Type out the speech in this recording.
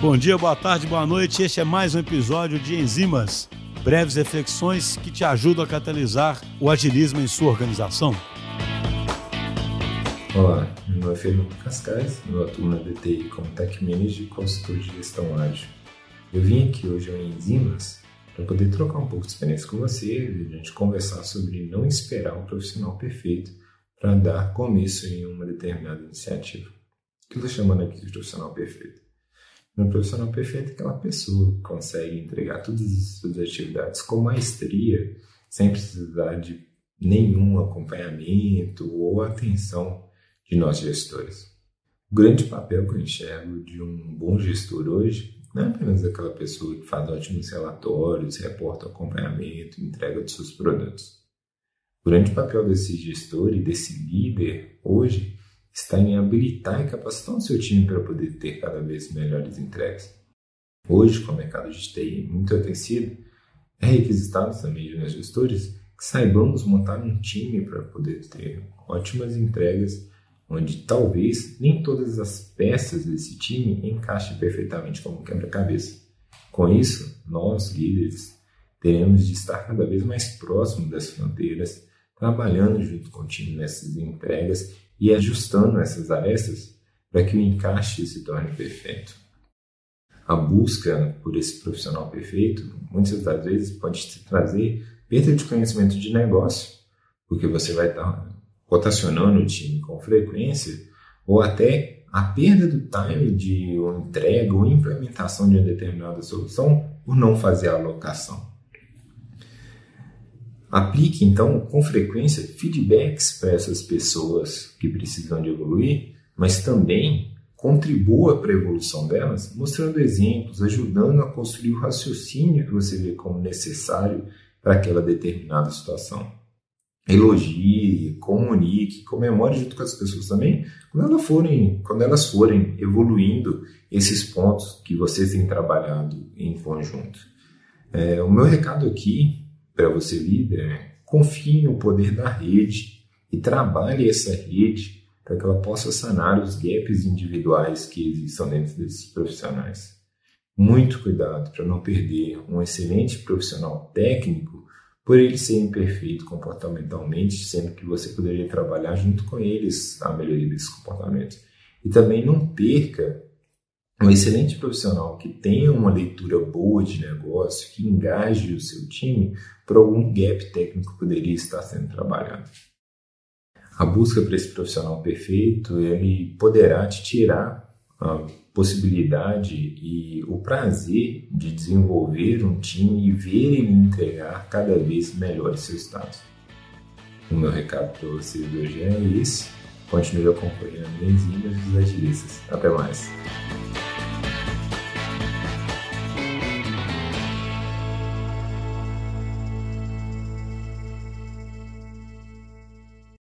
Bom dia, boa tarde, boa noite. Este é mais um episódio de Enzimas, breves reflexões que te ajudam a catalisar o agilismo em sua organização. Olá, meu nome é Fernando Cascais, eu atuo na DTI como Tech Manager e consultor de gestão ágil. Eu vim aqui hoje ao Enzimas para poder trocar um pouco de experiência com você e a gente conversar sobre não esperar um profissional perfeito para dar começo em uma determinada iniciativa. O que eu estou chamando aqui de profissional perfeito? Um profissional perfeito é aquela pessoa que consegue entregar todas as suas atividades com maestria, sem precisar de nenhum acompanhamento ou atenção de nós gestores. O grande papel que eu enxergo de um bom gestor hoje não é apenas aquela pessoa que faz ótimos relatórios, reporta o acompanhamento, entrega dos seus produtos. O grande papel desse gestor e desse líder hoje está em habilitar e capacitar o seu time para poder ter cada vez melhores entregas. Hoje, com o mercado de TI muito aquecido, é requisitado também de nós gestores que saibamos montar um time para poder ter ótimas entregas, onde talvez nem todas as peças desse time encaixem perfeitamente como quebra-cabeça. Com isso, nós, líderes, teremos de estar cada vez mais próximos das fronteiras, trabalhando junto com o time nessas entregas e ajustando essas arestas para que o encaixe se torne perfeito. A busca por esse profissional perfeito muitas das vezes pode te trazer perda de conhecimento de negócio, porque você vai estar rotacionando o time com frequência, ou até a perda do time de entrega ou implementação de uma determinada solução por não fazer a alocação. Aplique, então, com frequência feedbacks para essas pessoas que precisam de evoluir, mas também contribua para a evolução delas, mostrando exemplos, ajudando a construir o raciocínio que você vê como necessário para aquela determinada situação. Elogie, comunique, comemore junto com as pessoas também, quando elas forem, quando elas forem evoluindo esses pontos que vocês têm trabalhado em conjunto. É, o meu recado aqui para você líder é confie no poder da rede e trabalhe essa rede para que ela possa sanar os gaps individuais que existam dentro desses profissionais. Muito cuidado para não perder um excelente profissional técnico por ele ser imperfeito comportamentalmente, sendo que você poderia trabalhar junto com eles a melhoria desse comportamento. E também não perca um excelente profissional que tenha uma leitura boa de negócio, que engaje o seu time para algum gap técnico poderia estar sendo trabalhado. A busca por esse profissional perfeito, ele poderá te tirar a possibilidade e o prazer de desenvolver um time e ver ele entregar cada vez melhores resultados. O meu recado para vocês hoje é esse. Continue acompanhando as ilhas dos agilistas. Até mais.